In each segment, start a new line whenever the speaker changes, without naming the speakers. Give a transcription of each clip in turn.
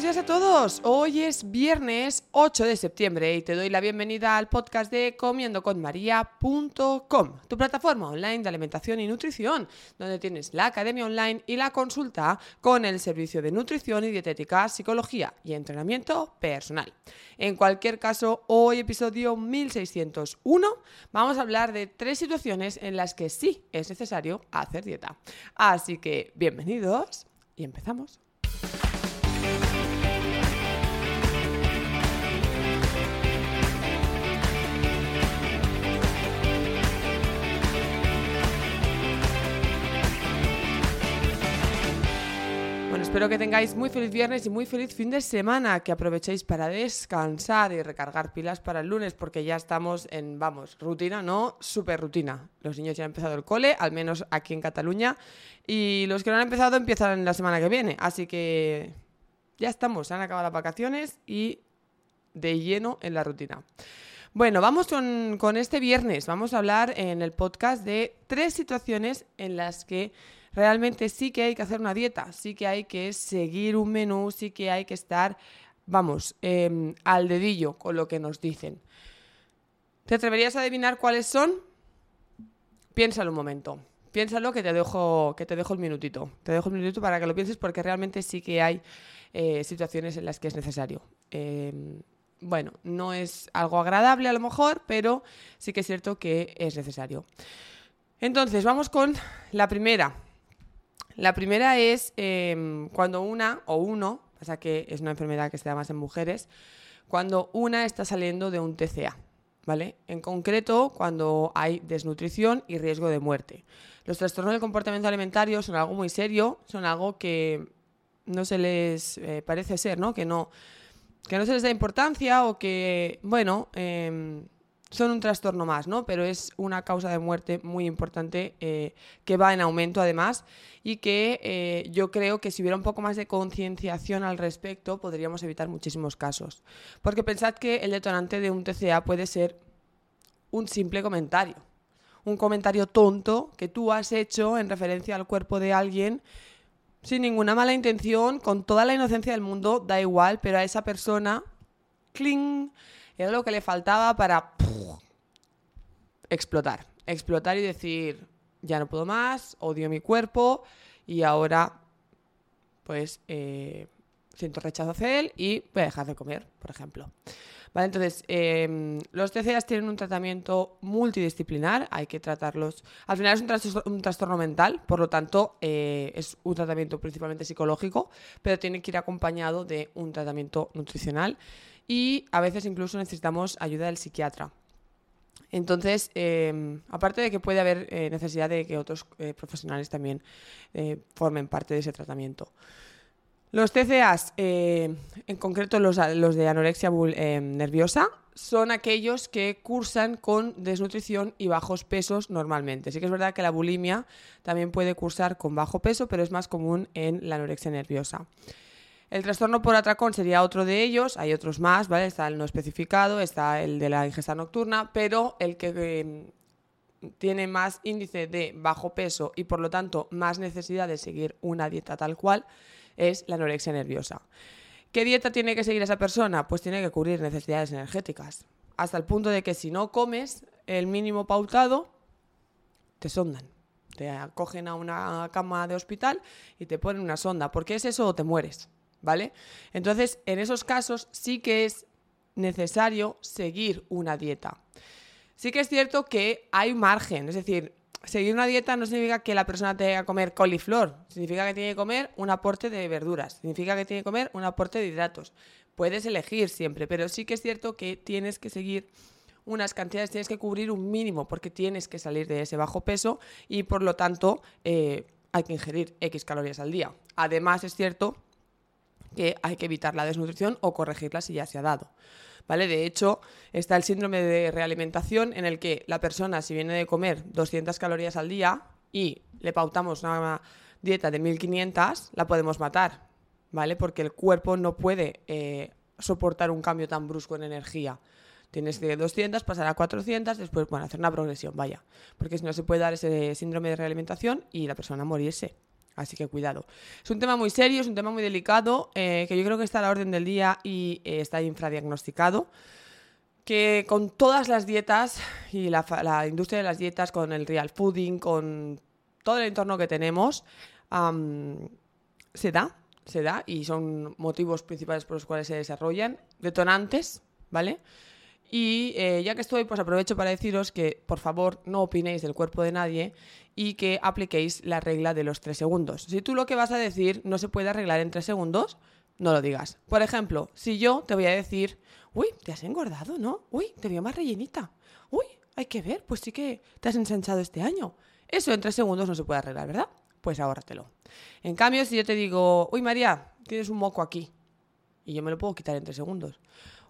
Buenos días a todos. Hoy es viernes 8 de septiembre y te doy la bienvenida al podcast de comiendoconmaria.com, tu plataforma online de alimentación y nutrición, donde tienes la academia online y la consulta con el servicio de nutrición y dietética, psicología y entrenamiento personal. En cualquier caso, hoy episodio 1601 vamos a hablar de tres situaciones en las que sí es necesario hacer dieta. Así que bienvenidos y empezamos. Espero que tengáis muy feliz viernes y muy feliz fin de semana, que aprovechéis para descansar y recargar pilas para el lunes, porque ya estamos en, vamos, rutina, ¿no? Super rutina. Los niños ya han empezado el cole, al menos aquí en Cataluña, y los que no han empezado empiezan la semana que viene, así que ya estamos, se han acabado las vacaciones y de lleno en la rutina. Bueno, vamos con, con, este viernes. Vamos a hablar en el podcast de tres situaciones en las que realmente sí que hay que hacer una dieta, sí que hay que seguir un menú, sí que hay que estar, vamos, eh, al dedillo con lo que nos dicen. ¿Te atreverías a adivinar cuáles son? Piénsalo un momento. Piénsalo que te dejo, que te dejo el minutito. Te dejo el minutito para que lo pienses porque realmente sí que hay eh, situaciones en las que es necesario. Eh, bueno, no es algo agradable a lo mejor, pero sí que es cierto que es necesario. Entonces, vamos con la primera. La primera es eh, cuando una o uno, pasa que es una enfermedad que se da más en mujeres, cuando una está saliendo de un TCA, ¿vale? En concreto, cuando hay desnutrición y riesgo de muerte. Los trastornos del comportamiento alimentario son algo muy serio, son algo que no se les eh, parece ser, ¿no? Que no que no se les da importancia o que, bueno, eh, son un trastorno más, ¿no? Pero es una causa de muerte muy importante eh, que va en aumento además y que eh, yo creo que si hubiera un poco más de concienciación al respecto podríamos evitar muchísimos casos. Porque pensad que el detonante de un TCA puede ser un simple comentario. Un comentario tonto que tú has hecho en referencia al cuerpo de alguien sin ninguna mala intención, con toda la inocencia del mundo, da igual, pero a esa persona, cling, era lo que le faltaba para explotar. Explotar y decir, ya no puedo más, odio mi cuerpo y ahora, pues, eh, siento rechazo hacia él y voy a dejar de comer, por ejemplo. Vale, entonces, eh, los TCAs tienen un tratamiento multidisciplinar, hay que tratarlos. Al final es un, trastorno, un trastorno mental, por lo tanto, eh, es un tratamiento principalmente psicológico, pero tiene que ir acompañado de un tratamiento nutricional y a veces incluso necesitamos ayuda del psiquiatra. Entonces, eh, aparte de que puede haber eh, necesidad de que otros eh, profesionales también eh, formen parte de ese tratamiento. Los TCAs, en concreto los, los, de anorexia nerviosa, son aquellos que cursan con desnutrición y bajos pesos normalmente. Sí que es verdad que la bulimia también puede cursar con bajo peso, pero es más común en la anorexia nerviosa. El trastorno por atracón sería otro de ellos, hay otros más, ¿vale? Está el no especificado, está el de la ingesta nocturna, pero el que eh, tiene más índice de bajo peso y por lo tanto más necesidad de seguir una dieta tal cual es la anorexia nerviosa. ¿Qué dieta tiene que seguir esa persona? Pues tiene que cubrir necesidades energéticas, hasta el punto de que si no comes el mínimo pautado, te sondan. Te acogen a una cama de hospital y te ponen una sonda. ¿Por qué es eso o te mueres? ¿Vale? Entonces, en esos casos sí que es necesario seguir una dieta. Sí que es cierto que hay margen, es decir, seguir una dieta no significa que la persona tenga que comer coliflor, significa que tiene que comer un aporte de verduras, significa que tiene que comer un aporte de hidratos. Puedes elegir siempre, pero sí que es cierto que tienes que seguir unas cantidades, tienes que cubrir un mínimo porque tienes que salir de ese bajo peso y por lo tanto eh, hay que ingerir X calorías al día. Además es cierto que hay que evitar la desnutrición o corregirla si ya se ha dado. ¿Vale? De hecho, está el síndrome de realimentación en el que la persona, si viene de comer 200 calorías al día y le pautamos una dieta de 1500, la podemos matar, ¿vale? Porque el cuerpo no puede eh, soportar un cambio tan brusco en energía. Tienes de 200, pasar a 400, después, bueno, hacer una progresión, vaya. Porque si no se puede dar ese síndrome de realimentación y la persona morirse. Así que cuidado. Es un tema muy serio, es un tema muy delicado, eh, que yo creo que está a la orden del día y eh, está infradiagnosticado. Que con todas las dietas y la, industria de las dietas, con el real fooding, con todo el entorno que tenemos, se da, se da y son motivos principales por los cuales se desarrollan, detonantes, ¿vale? Y eh, ya que estoy, pues aprovecho para deciros que por favor no opinéis del cuerpo de nadie y que apliquéis la regla de los tres segundos. Si tú lo que vas a decir no se puede arreglar en tres segundos, no lo digas. Por ejemplo, si yo te voy a decir, uy, te has engordado, ¿no? Uy, te veo más rellenita. Uy, hay que ver, pues sí que te has ensanchado este año. Eso en tres segundos no se puede arreglar, ¿verdad? Pues ahórratelo. En cambio, si yo te digo, uy, María, tienes un moco aquí, y yo me lo puedo quitar en tres segundos.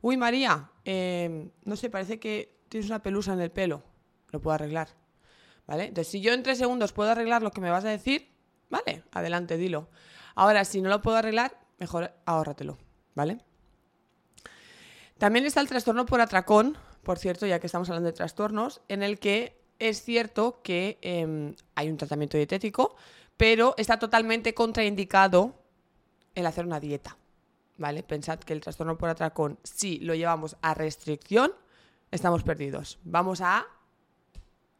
Uy, María, em, no sé, parece que tienes una pelusa en el pelo. Lo puedo arreglar. ¿Vale? Entonces, si yo en tres segundos puedo arreglar lo que me vas a decir, vale, adelante, dilo. Ahora, si no lo puedo arreglar, mejor ahórratelo. ¿Vale? También está el trastorno por atracón, por cierto, ya que estamos hablando de trastornos, en el que es cierto que em, hay un tratamiento dietético, pero está totalmente contraindicado el hacer una dieta. ¿Vale? Pensad que el trastorno por atracón, si lo llevamos a restricción, estamos perdidos. Vamos a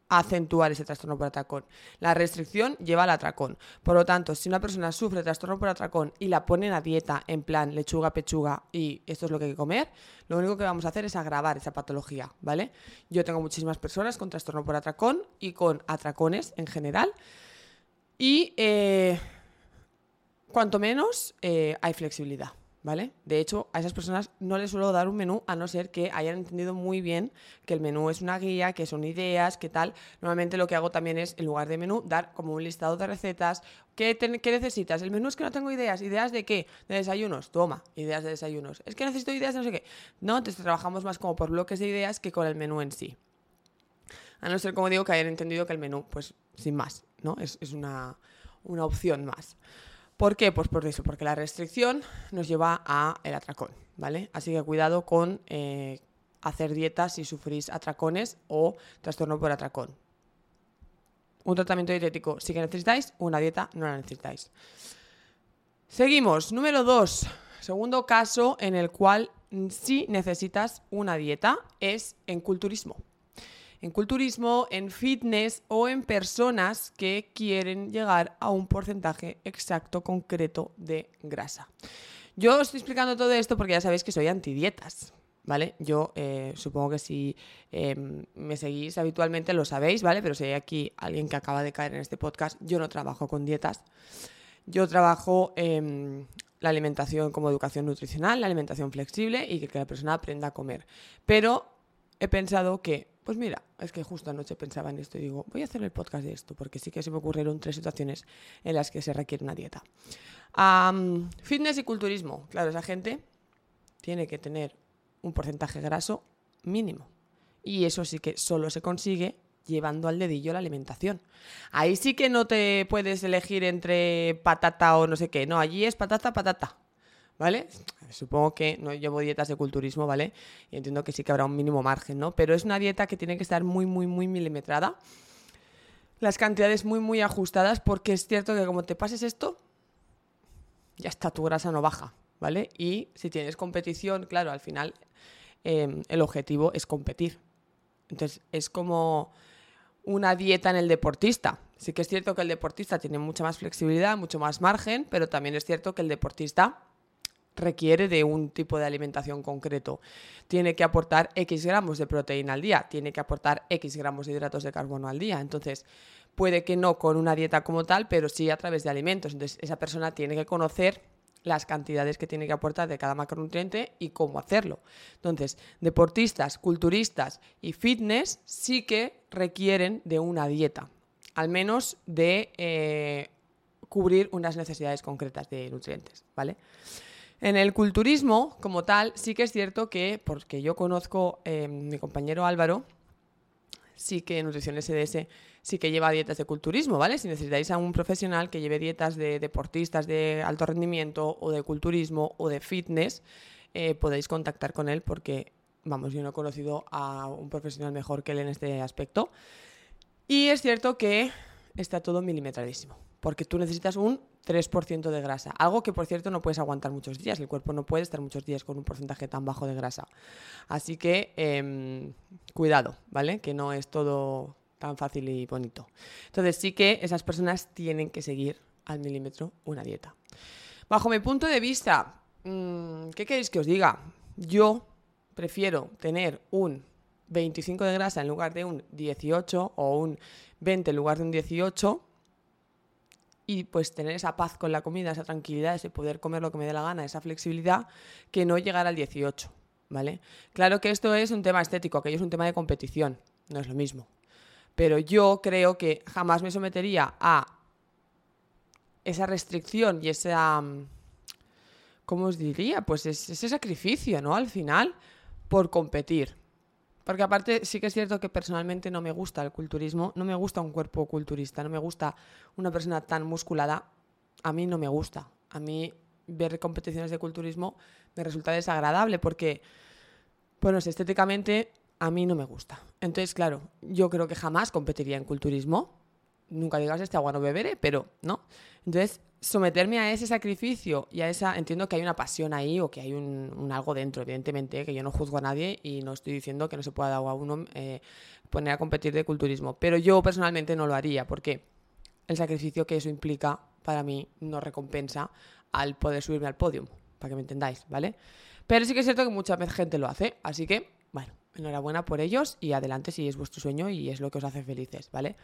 acentuar ese trastorno por atracón. La restricción lleva al atracón. Por lo tanto, si una persona sufre trastorno por atracón y la ponen a dieta en plan lechuga, pechuga y esto es lo que hay que comer, lo único que vamos a hacer es agravar esa patología, ¿vale? Yo tengo muchísimas personas con trastorno por atracón y con atracones en general. Y eh, cuanto menos eh, hay flexibilidad. ¿Vale? De hecho, a esas personas no les suelo dar un menú a no ser que hayan entendido muy bien que el menú es una guía, que son ideas, que tal. Normalmente lo que hago también es, en lugar de menú, dar como un listado de recetas. ¿Qué, necesitas? El menú es que no tengo ideas. ¿Ideas de qué? De desayunos. Toma, ideas de desayunos. Es que necesito ideas de no sé qué. No, entonces trabajamos más como por bloques de ideas que con el menú en sí. A no ser, como digo, que hayan entendido que el menú, pues sin más, ¿no? Es, una, una opción más. ¿Por qué? Pues por eso, porque la restricción nos lleva a el atracón, ¿vale? Así que cuidado con eh, hacer dietas si sufrís atracones o trastorno por atracón. Un tratamiento dietético sí que necesitáis, una dieta no la necesitáis. Seguimos. Número dos. Segundo caso en el cual sí necesitas una dieta es en culturismo en culturismo, en fitness o en personas que quieren llegar a un porcentaje exacto, concreto de grasa. Yo estoy explicando todo esto porque ya sabéis que soy antidietas. ¿Vale? Yo eh, supongo que si em, me seguís habitualmente lo sabéis, ¿vale? Pero si hay aquí alguien que acaba de caer en este podcast, yo no trabajo con dietas. Yo trabajo en la alimentación como educación nutricional, la alimentación flexible y que la persona aprenda a comer. Pero he pensado que pues mira, es que justo anoche pensaba en esto y digo, voy a hacer el podcast de esto, porque sí que se me ocurrieron tres situaciones en las que se requiere una dieta. fitness y culturismo. Claro, esa gente tiene que tener un porcentaje graso mínimo. Y eso sí que solo se consigue llevando al dedillo la alimentación. Ahí sí que no te puedes elegir entre patata o no sé qué. No, allí es patata, patata. ¿Vale? Supongo que no llevo dietas de culturismo, ¿vale? Y entiendo que sí que habrá un mínimo margen, ¿no? Pero es una dieta que tiene que estar muy, muy, muy milimetrada. Las cantidades muy, muy ajustadas, porque es cierto que como te pases esto, ya está, tu grasa no baja, ¿vale? Y si tienes competición, claro, al final em, el objetivo es competir. Entonces, es como una dieta en el deportista. Sí que es cierto que el deportista tiene mucha más flexibilidad, mucho más margen, pero también es cierto que el deportista requiere de un tipo de alimentación concreto. Tiene que aportar X gramos de proteína al día, tiene que aportar X gramos de hidratos de carbono al día. Entonces, puede que no con una dieta como tal, pero sí a través de alimentos. Entonces, esa persona tiene que conocer las cantidades que tiene que aportar de cada macronutriente y cómo hacerlo. Entonces, deportistas, culturistas y fitness sí que requieren de una dieta, al menos de eh, cubrir unas necesidades concretas de nutrientes, ¿vale? En el culturismo, como tal, sí que es cierto que, porque yo conozco eh, mi compañero Álvaro, sí que Nutrición SDS sí que lleva dietas de culturismo, ¿vale? Si necesitáis a un profesional que lleve dietas de deportistas de alto rendimiento o de culturismo o de fitness, eh, podéis contactar con él porque, vamos, yo no he conocido a un profesional mejor que él en este aspecto. Y es cierto que está todo milimetradísimo, porque tú necesitas un 3% de grasa, algo que por cierto no puedes aguantar muchos días, el cuerpo no puede estar muchos días con un porcentaje tan bajo de grasa. Así que em, cuidado, ¿vale? Que no es todo tan fácil y bonito. Entonces sí que esas personas tienen que seguir al milímetro una dieta. Bajo mi punto de vista, mm, ¿qué queréis que os diga? Yo prefiero tener un 25 de grasa en lugar de un 18 o un 20 en lugar de un 18 y pues tener esa paz con la comida, esa tranquilidad, ese poder comer lo que me dé la gana, esa flexibilidad, que no llegar al 18, ¿vale? Claro que esto es un tema estético, aquello es un tema de competición, no es lo mismo. Pero yo creo que jamás me sometería a esa restricción y esa... ¿Cómo os diría? Pues ese sacrificio, ¿no? Al final, por competir. Porque aparte sí que es cierto que personalmente no me gusta el culturismo, no me gusta un cuerpo culturista, no me gusta una persona tan musculada, a mí no me gusta. A mí ver competiciones de culturismo me resulta desagradable porque, bueno, estéticamente a mí no me gusta. Entonces, claro, yo creo que jamás competiría en culturismo. Nunca digas este agua no beberé, pero no. Entonces, someterme a ese sacrificio y a esa. Entiendo que hay una pasión ahí o que hay un, algo dentro, evidentemente, que yo no juzgo a nadie y no estoy diciendo que no se pueda a uno eh, poner a competir de culturismo. Pero yo personalmente no lo haría porque el sacrificio que eso implica para mí no recompensa al poder subirme al podio, para que me entendáis, ¿vale? Pero sí que es cierto que mucha gente lo hace, así que, bueno, enhorabuena por ellos y adelante si es vuestro sueño y es lo que os hace felices, ¿vale?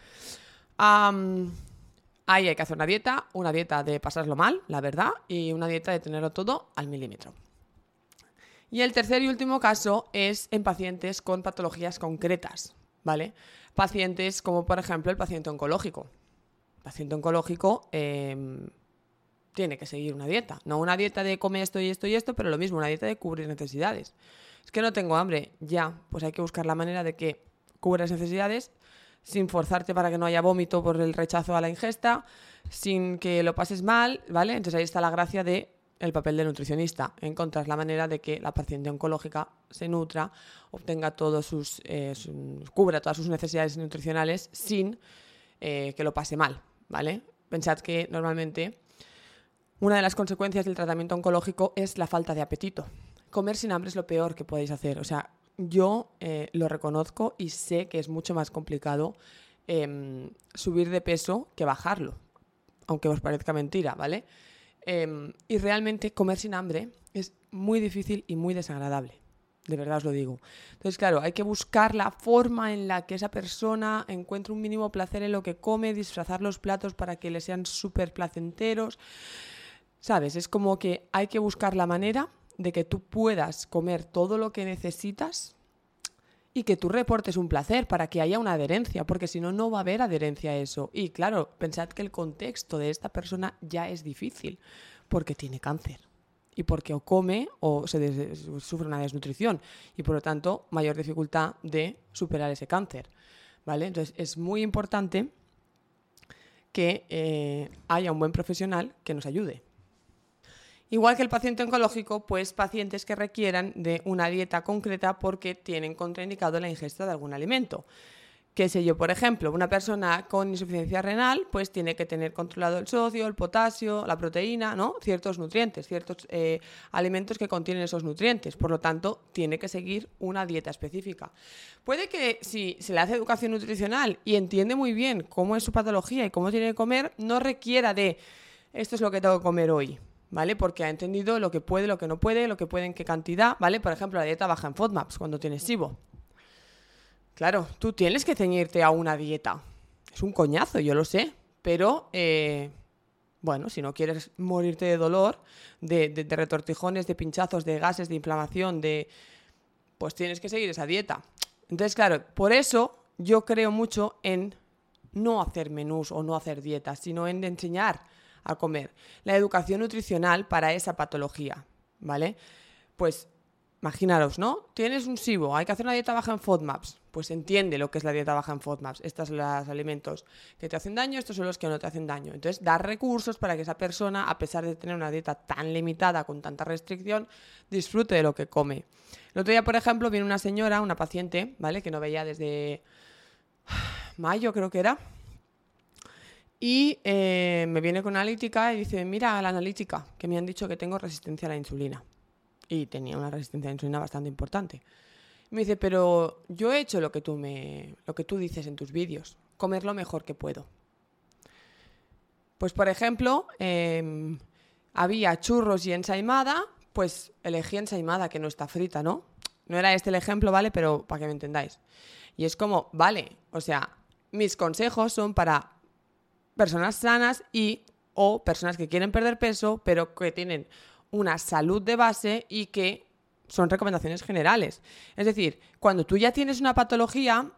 Ahí hay que hacer una dieta, una dieta de pasarlo mal, la verdad, y una dieta de tenerlo todo al milímetro. Y el tercer y último caso es en pacientes con patologías concretas, ¿vale? Pacientes como por ejemplo el paciente oncológico. El paciente oncológico em, tiene que seguir una dieta, no una dieta de come esto y esto y esto, pero lo mismo, una dieta de cubrir necesidades. Es que no tengo hambre, ya, pues hay que buscar la manera de que cubras necesidades sin forzarte para que no haya vómito por el rechazo a la ingesta, sin que lo pases mal, ¿vale? Entonces ahí está la gracia de el papel de nutricionista. Encontrar la manera de que la paciente oncológica se nutra, obtenga todos sus, eh, cubra todas sus necesidades nutricionales sin eh, que lo pase mal, ¿vale? Pensad que normalmente una de las consecuencias del tratamiento oncológico es la falta de apetito comer sin hambre es lo peor que podéis hacer. O sea, yo eh, lo reconozco y sé que es mucho más complicado em, subir de peso que bajarlo, aunque os parezca mentira, ¿vale? Em, y realmente comer sin hambre es muy difícil y muy desagradable. De verdad os lo digo. Entonces, claro, hay que buscar la forma en la que esa persona encuentre un mínimo placer en lo que come, disfrazar los platos para que le sean súper placenteros. ¿Sabes? Es como que hay que buscar la manera de que tú puedas comer todo lo que necesitas y que tú reportes un placer para que haya una adherencia, porque si no, no va a haber adherencia a eso. Y claro, pensad que el contexto de esta persona ya es difícil, porque tiene cáncer y porque o come o se sufre una desnutrición y por lo tanto mayor dificultad de superar ese cáncer. ¿Vale? Entonces es muy importante que eh, haya un buen profesional que nos ayude. Igual que el paciente oncológico, pues pacientes que requieran de una dieta concreta porque tienen contraindicado la ingesta de algún alimento. Qué sé yo, por ejemplo, una persona con insuficiencia renal, pues tiene que tener controlado el sodio, el potasio, la proteína, ¿no? Ciertos nutrientes, ciertos eh, alimentos que contienen esos nutrientes. Por lo tanto, tiene que seguir una dieta específica. Puede que si se le hace educación nutricional y entiende muy bien cómo es su patología y cómo tiene que comer, no requiera de esto es lo que tengo que comer hoy. ¿Vale? Porque ha entendido lo que puede, lo que no puede, lo que puede en qué cantidad, ¿vale? Por ejemplo, la dieta baja en FODMAPs cuando tienes SIBO. Claro, tú tienes que ceñirte a una dieta. Es un coñazo, yo lo sé, pero eh, bueno, si no quieres morirte de dolor, de, de, retortijones, de pinchazos, de gases, de inflamación, de... pues tienes que seguir esa dieta. Entonces, claro, por eso yo creo mucho en no hacer menús o no hacer dietas, sino en enseñar a comer. La educación nutricional para esa patología, ¿vale? Pues imaginaros, ¿no? Tienes un SIBO, hay que hacer una dieta baja en FODMAPs. Pues entiende lo que es la dieta baja en FODMAPs. Estos son los alimentos que te hacen daño, estos son los que no te hacen daño. Entonces, dar recursos para que esa persona, a pesar de tener una dieta tan limitada, con tanta restricción, disfrute de lo que come. El otro día, por ejemplo, viene una señora, una paciente, ¿vale? Que no veía desde mayo, creo que era. Y eh, me viene con analítica y dice, mira la analítica, que me han dicho que tengo resistencia a la insulina. Y tenía una resistencia a la insulina bastante importante. Me dice, pero yo he hecho lo que tú, me, lo que tú dices en tus vídeos, comer lo mejor que puedo. Pues, por ejemplo, em, había churros y ensaimada, pues elegí ensaimada que no está frita, ¿no? No era este el ejemplo, ¿vale? Pero para que me entendáis. Y es como, vale, o sea, mis consejos son para personas sanas y o personas que quieren perder peso, pero que tienen una salud de base y que son recomendaciones generales. Es decir, cuando tú ya tienes una patología,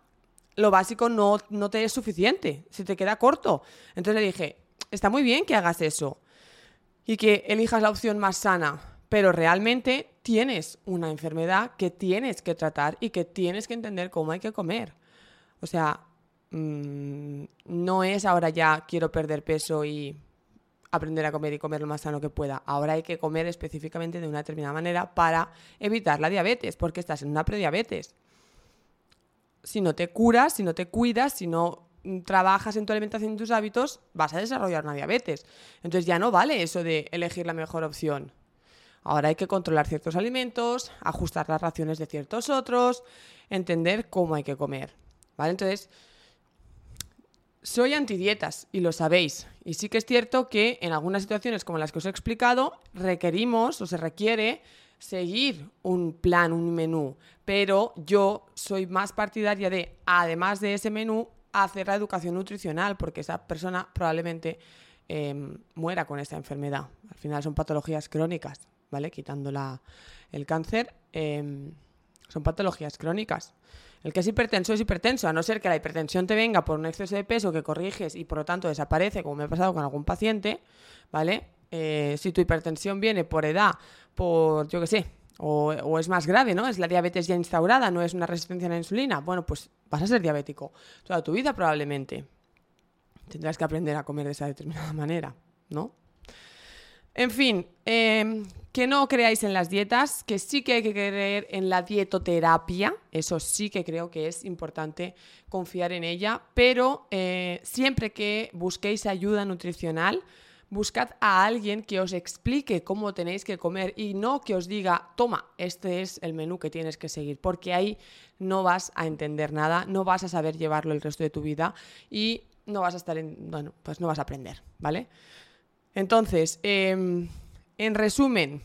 lo básico no, no te es suficiente, se te queda corto. Entonces le dije, está muy bien que hagas eso y que elijas la opción más sana, pero realmente tienes una enfermedad que tienes que tratar y que tienes que entender cómo hay que comer. O sea, mm, no es ahora ya quiero perder peso y aprender a comer y comer lo más sano que pueda. Ahora hay que comer específicamente de una determinada manera para evitar la diabetes, porque estás en una prediabetes. Si no te curas, si no te cuidas, si no trabajas en tu alimentación y tus hábitos, vas a desarrollar una diabetes. Entonces ya no vale eso de elegir la mejor opción. Ahora hay que controlar ciertos alimentos, ajustar las raciones de ciertos otros, entender cómo hay que comer. ¿Vale? Entonces, soy antidietas y lo sabéis. Y sí que es cierto que en algunas situaciones como las que os he explicado, requerimos o se requiere seguir un plan, un menú. Pero yo soy más partidaria de, además de ese menú, hacer la educación nutricional, porque esa persona probablemente em, muera con esta enfermedad. Al final son patologías crónicas, ¿vale? Quitando el cáncer, em, son patologías crónicas. El que es hipertenso es hipertenso, a no ser que la hipertensión te venga por un exceso de peso que corriges y por lo tanto desaparece, como me ha pasado con algún paciente, ¿vale? Eh, si tu hipertensión viene por edad, por, yo qué sé, o, es más grave, ¿no? Es la diabetes ya instaurada, no es una resistencia a la insulina, bueno, pues vas a ser diabético toda tu vida probablemente. Tendrás que aprender a comer de esa determinada manera, ¿no? En fin, em, que no creáis en las dietas, que sí que hay que creer en la dietoterapia, eso sí que creo que es importante confiar en ella, pero eh, siempre que busquéis ayuda nutricional, buscad a alguien que os explique cómo tenéis que comer y no que os diga, toma, este es el menú que tienes que seguir, porque ahí no vas a entender nada, no vas a saber llevarlo el resto de tu vida y no vas a estar en, bueno, pues no vas a aprender, ¿vale? Entonces, em, en resumen,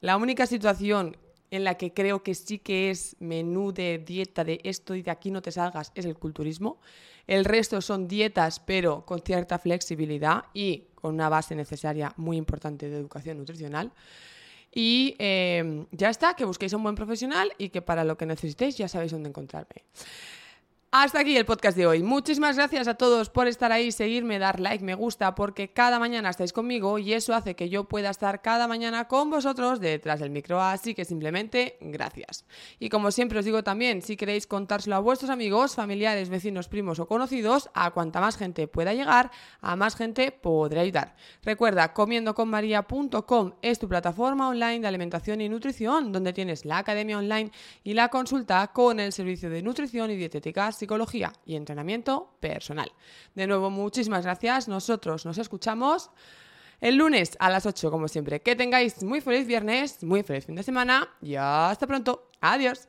la única situación en la que creo que sí que es menú de dieta de esto y de aquí no te salgas es el culturismo. El resto son dietas, pero con cierta flexibilidad y con una base necesaria muy importante de educación nutricional. Y em, ya está, que busquéis un buen profesional y que para lo que necesitéis ya sabéis dónde encontrarme. Hasta aquí el podcast de hoy. Muchísimas gracias a todos por estar ahí, seguirme, dar like, me gusta, porque cada mañana estáis conmigo y eso hace que yo pueda estar cada mañana con vosotros detrás del micro. Así que simplemente gracias. Y como siempre os digo también, si queréis contárselo a vuestros amigos, familiares, vecinos, primos o conocidos, a cuanta más gente pueda llegar, a más gente podré ayudar. Recuerda, comiendoconmaria.com es tu plataforma online de alimentación y nutrición, donde tienes la academia online y la consulta con el servicio de nutrición y dietética psicología y entrenamiento personal. De nuevo, muchísimas gracias. Nosotros nos escuchamos el lunes a las 8, como siempre. Que tengáis muy feliz viernes, muy feliz fin de semana y hasta pronto. Adiós.